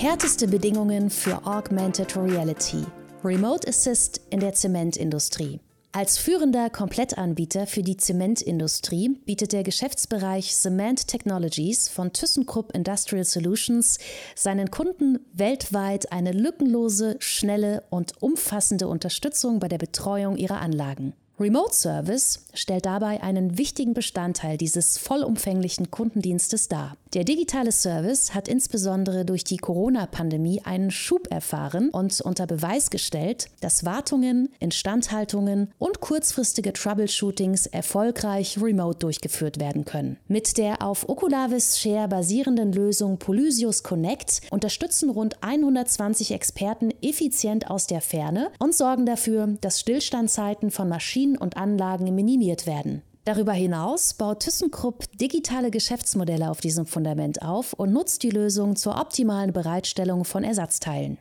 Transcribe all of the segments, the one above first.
Härteste Bedingungen für Augmented Reality. Remote Assist in der Zementindustrie. Als führender Komplettanbieter für die Zementindustrie bietet der Geschäftsbereich Cement Technologies von ThyssenKrupp Industrial Solutions seinen Kunden weltweit eine lückenlose, schnelle und umfassende Unterstützung bei der Betreuung ihrer Anlagen. Remote Service stellt dabei einen wichtigen Bestandteil dieses vollumfänglichen Kundendienstes dar. Der digitale Service hat insbesondere durch die Corona-Pandemie einen Schub erfahren und unter Beweis gestellt, dass Wartungen, Instandhaltungen und kurzfristige Troubleshootings erfolgreich remote durchgeführt werden können. Mit der auf Oculavis Share basierenden Lösung Polysius Connect unterstützen rund 120 Experten effizient aus der Ferne und sorgen dafür, dass Stillstandzeiten von Maschinen und Anlagen minimiert werden. Darüber hinaus baut ThyssenKrupp digitale Geschäftsmodelle auf diesem Fundament auf und nutzt die Lösung zur optimalen Bereitstellung von Ersatzteilen.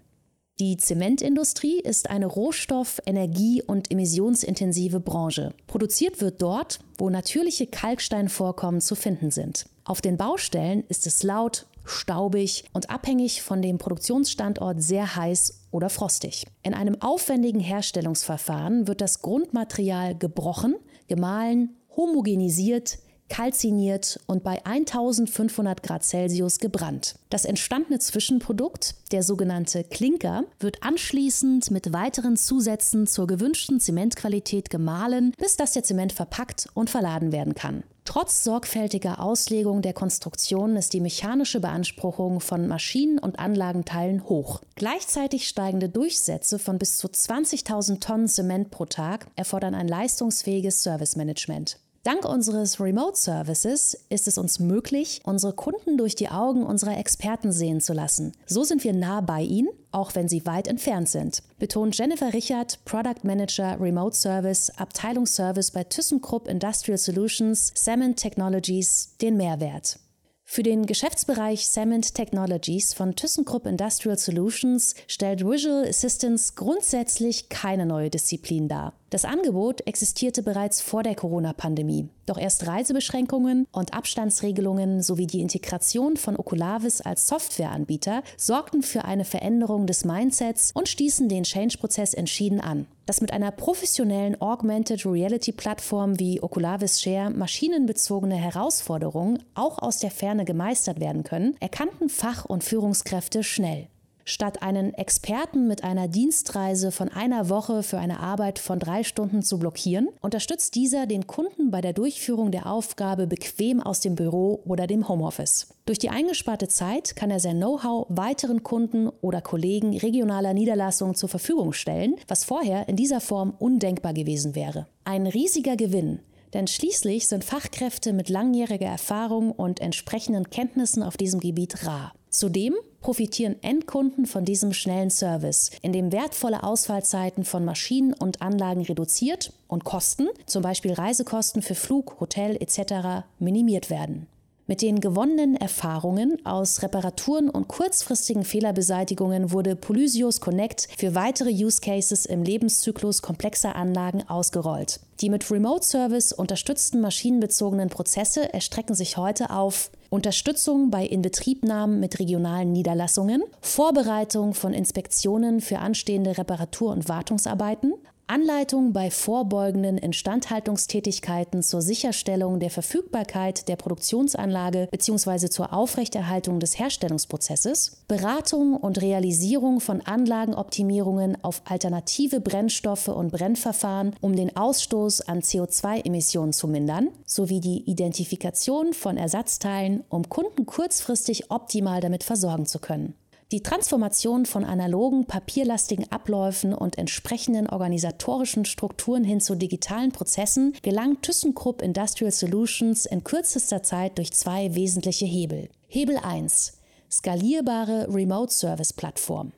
Die Zementindustrie ist eine rohstoff-, energie- und emissionsintensive Branche. Produziert wird dort, wo natürliche Kalksteinvorkommen zu finden sind. Auf den Baustellen ist es laut, staubig und abhängig von dem Produktionsstandort sehr heiß oder frostig. In einem aufwendigen Herstellungsverfahren wird das Grundmaterial gebrochen, gemahlen homogenisiert, kalziniert und bei 1500 Grad Celsius gebrannt. Das entstandene Zwischenprodukt, der sogenannte Klinker, wird anschließend mit weiteren Zusätzen zur gewünschten Zementqualität gemahlen, bis dass der Zement verpackt und verladen werden kann. Trotz sorgfältiger Auslegung der Konstruktion ist die mechanische Beanspruchung von Maschinen und Anlagenteilen hoch. Gleichzeitig steigende Durchsätze von bis zu 20.000 Tonnen Zement pro Tag erfordern ein leistungsfähiges Servicemanagement. Dank unseres Remote Services ist es uns möglich, unsere Kunden durch die Augen unserer Experten sehen zu lassen. So sind wir nah bei ihnen, auch wenn sie weit entfernt sind, betont Jennifer Richard, Product Manager Remote Service, Abteilungsservice bei ThyssenKrupp Industrial Solutions, Salmon Technologies, den Mehrwert. Für den Geschäftsbereich Cement Technologies von ThyssenKrupp Industrial Solutions stellt Visual Assistance grundsätzlich keine neue Disziplin dar. Das Angebot existierte bereits vor der Corona-Pandemie. Doch erst Reisebeschränkungen und Abstandsregelungen sowie die Integration von Oculavis als Softwareanbieter sorgten für eine Veränderung des Mindsets und stießen den Change-Prozess entschieden an. Dass mit einer professionellen Augmented Reality-Plattform wie Oculavis Share maschinenbezogene Herausforderungen auch aus der Ferne gemeistert werden können, erkannten Fach- und Führungskräfte schnell. Statt einen Experten mit einer Dienstreise von einer Woche für eine Arbeit von drei Stunden zu blockieren, unterstützt dieser den Kunden bei der Durchführung der Aufgabe bequem aus dem Büro oder dem Homeoffice. Durch die eingesparte Zeit kann er sein Know-how weiteren Kunden oder Kollegen regionaler Niederlassungen zur Verfügung stellen, was vorher in dieser Form undenkbar gewesen wäre. Ein riesiger Gewinn, denn schließlich sind Fachkräfte mit langjähriger Erfahrung und entsprechenden Kenntnissen auf diesem Gebiet rar. Zudem profitieren Endkunden von diesem schnellen Service, in dem wertvolle Ausfallzeiten von Maschinen und Anlagen reduziert und Kosten, zum Beispiel Reisekosten für Flug, Hotel etc., minimiert werden. Mit den gewonnenen Erfahrungen aus Reparaturen und kurzfristigen Fehlerbeseitigungen wurde Polysius Connect für weitere Use Cases im Lebenszyklus komplexer Anlagen ausgerollt. Die mit Remote Service unterstützten maschinenbezogenen Prozesse erstrecken sich heute auf Unterstützung bei Inbetriebnahmen mit regionalen Niederlassungen, Vorbereitung von Inspektionen für anstehende Reparatur- und Wartungsarbeiten, Anleitung bei vorbeugenden Instandhaltungstätigkeiten zur Sicherstellung der Verfügbarkeit der Produktionsanlage bzw. zur Aufrechterhaltung des Herstellungsprozesses, Beratung und Realisierung von Anlagenoptimierungen auf alternative Brennstoffe und Brennverfahren, um den Ausstoß an CO2-Emissionen zu mindern, sowie die Identifikation von Ersatzteilen, um Kunden kurzfristig optimal damit versorgen zu können. Die Transformation von analogen, papierlastigen Abläufen und entsprechenden organisatorischen Strukturen hin zu digitalen Prozessen gelang ThyssenKrupp Industrial Solutions in kürzester Zeit durch zwei wesentliche Hebel. Hebel 1. Skalierbare Remote Service Plattform.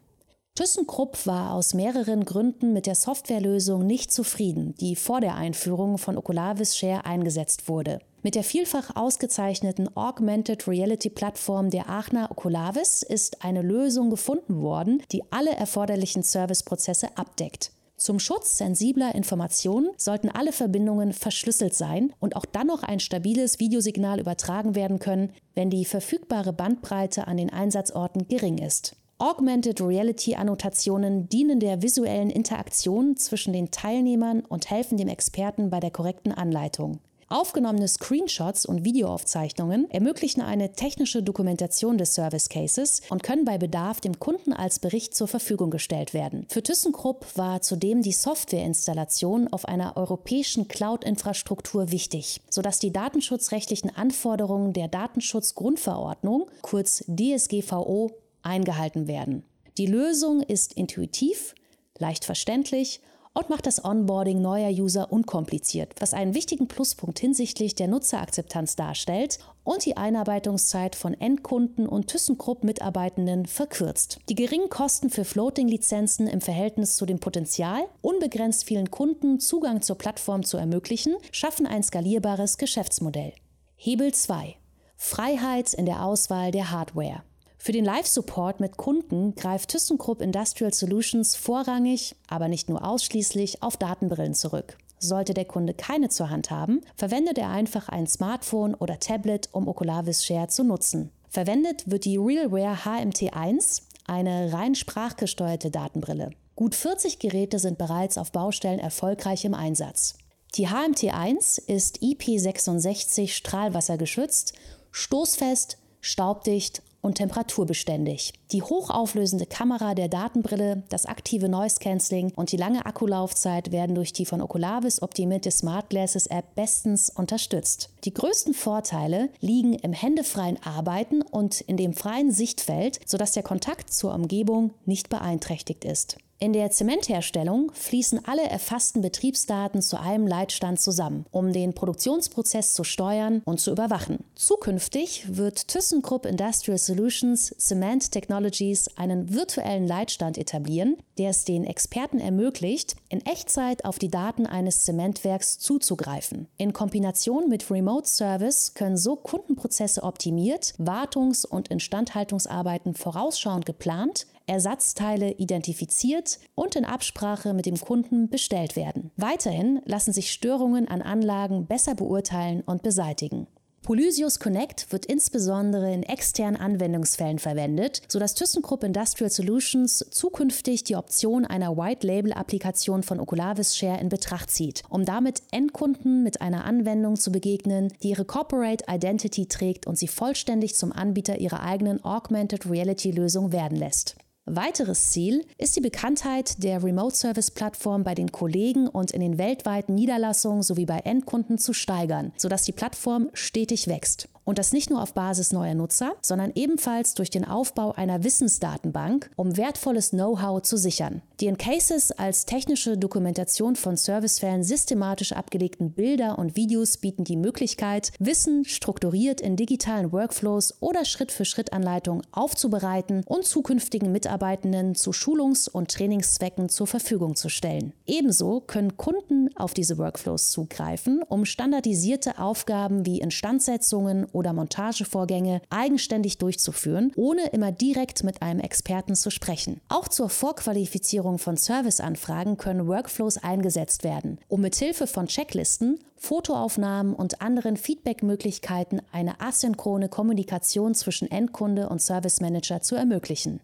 ThyssenKrupp war aus mehreren Gründen mit der Softwarelösung nicht zufrieden, die vor der Einführung von Oculavis Share eingesetzt wurde. Mit der vielfach ausgezeichneten Augmented Reality Plattform der Aachener Oculavis ist eine Lösung gefunden worden, die alle erforderlichen Serviceprozesse abdeckt. Zum Schutz sensibler Informationen sollten alle Verbindungen verschlüsselt sein und auch dann noch ein stabiles Videosignal übertragen werden können, wenn die verfügbare Bandbreite an den Einsatzorten gering ist. Augmented Reality Annotationen dienen der visuellen Interaktion zwischen den Teilnehmern und helfen dem Experten bei der korrekten Anleitung. Aufgenommene Screenshots und Videoaufzeichnungen ermöglichen eine technische Dokumentation des Service Cases und können bei Bedarf dem Kunden als Bericht zur Verfügung gestellt werden. Für ThyssenKrupp war zudem die Softwareinstallation auf einer europäischen Cloud-Infrastruktur wichtig, sodass die datenschutzrechtlichen Anforderungen der Datenschutzgrundverordnung, kurz DSGVO, eingehalten werden. Die Lösung ist intuitiv, leicht verständlich und macht das Onboarding neuer User unkompliziert, was einen wichtigen Pluspunkt hinsichtlich der Nutzerakzeptanz darstellt und die Einarbeitungszeit von Endkunden und ThyssenKrupp-Mitarbeitenden verkürzt. Die geringen Kosten für Floating-Lizenzen im Verhältnis zu dem Potenzial, unbegrenzt vielen Kunden Zugang zur Plattform zu ermöglichen, schaffen ein skalierbares Geschäftsmodell. Hebel 2. Freiheit in der Auswahl der Hardware. Für den Live-Support mit Kunden greift ThyssenKrupp Industrial Solutions vorrangig, aber nicht nur ausschließlich, auf Datenbrillen zurück. Sollte der Kunde keine zur Hand haben, verwendet er einfach ein Smartphone oder Tablet, um Oculavis Share zu nutzen. Verwendet wird die RealWear HMT1, eine rein sprachgesteuerte Datenbrille. Gut 40 Geräte sind bereits auf Baustellen erfolgreich im Einsatz. Die HMT1 ist IP66 strahlwassergeschützt, stoßfest, staubdicht und temperaturbeständig. Die hochauflösende Kamera der Datenbrille, das aktive Noise Cancelling und die lange Akkulaufzeit werden durch die von Oculavis optimierte Smart Glasses App bestens unterstützt. Die größten Vorteile liegen im händefreien Arbeiten und in dem freien Sichtfeld, sodass der Kontakt zur Umgebung nicht beeinträchtigt ist. In der Zementherstellung fließen alle erfassten Betriebsdaten zu einem Leitstand zusammen, um den Produktionsprozess zu steuern und zu überwachen. Zukünftig wird ThyssenKrupp Industrial Solutions Cement Technologies einen virtuellen Leitstand etablieren, der es den Experten ermöglicht, in Echtzeit auf die Daten eines Zementwerks zuzugreifen. In Kombination mit Remote Service können so Kundenprozesse optimiert, Wartungs- und Instandhaltungsarbeiten vorausschauend geplant, Ersatzteile identifiziert und in Absprache mit dem Kunden bestellt werden. Weiterhin lassen sich Störungen an Anlagen besser beurteilen und beseitigen. Polysius Connect wird insbesondere in externen Anwendungsfällen verwendet, sodass ThyssenKrupp Industrial Solutions zukünftig die Option einer White-Label-Applikation von Oculavis Share in Betracht zieht, um damit Endkunden mit einer Anwendung zu begegnen, die ihre Corporate Identity trägt und sie vollständig zum Anbieter ihrer eigenen Augmented Reality-Lösung werden lässt. Weiteres Ziel ist die Bekanntheit der Remote Service Plattform bei den Kollegen und in den weltweiten Niederlassungen sowie bei Endkunden zu steigern, sodass die Plattform stetig wächst. Und das nicht nur auf Basis neuer Nutzer, sondern ebenfalls durch den Aufbau einer Wissensdatenbank, um wertvolles Know-how zu sichern. Die in Cases als technische Dokumentation von Servicefällen systematisch abgelegten Bilder und Videos bieten die Möglichkeit, Wissen strukturiert in digitalen Workflows oder Schritt-für-Schritt-Anleitungen aufzubereiten und zukünftigen Mitarbeitenden zu Schulungs- und Trainingszwecken zur Verfügung zu stellen. Ebenso können Kunden auf diese Workflows zugreifen, um standardisierte Aufgaben wie Instandsetzungen oder Montagevorgänge eigenständig durchzuführen, ohne immer direkt mit einem Experten zu sprechen. Auch zur Vorqualifizierung von Serviceanfragen können Workflows eingesetzt werden, um mithilfe von Checklisten Fotoaufnahmen und anderen Feedbackmöglichkeiten eine asynchrone Kommunikation zwischen Endkunde und Service Manager zu ermöglichen.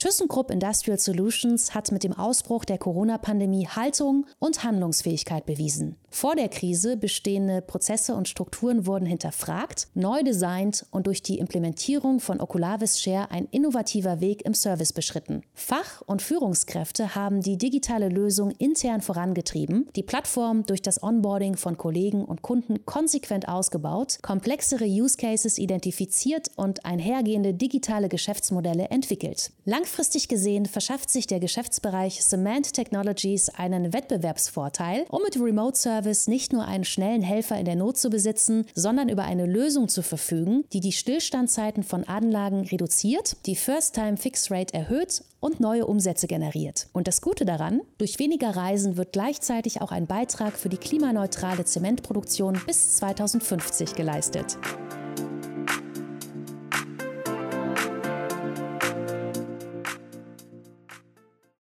ThyssenKrupp Industrial Solutions hat mit dem Ausbruch der Corona-Pandemie Haltung und Handlungsfähigkeit bewiesen. Vor der Krise bestehende Prozesse und Strukturen wurden hinterfragt, neu designt und durch die Implementierung von Oculavis Share ein innovativer Weg im Service beschritten. Fach- und Führungskräfte haben die digitale Lösung intern vorangetrieben, die Plattform durch das Onboarding von Kollegen und Kunden konsequent ausgebaut, komplexere Use Cases identifiziert und einhergehende digitale Geschäftsmodelle entwickelt. Langfristig gesehen verschafft sich der Geschäftsbereich Cement Technologies einen Wettbewerbsvorteil, um mit Remote Service nicht nur einen schnellen Helfer in der Not zu besitzen, sondern über eine Lösung zu verfügen, die die Stillstandzeiten von Anlagen reduziert, die First-Time-Fix-Rate erhöht und neue Umsätze generiert. Und das Gute daran, durch weniger Reisen wird gleichzeitig auch ein Beitrag für die klimaneutrale Zementproduktion bis 2050 geleistet.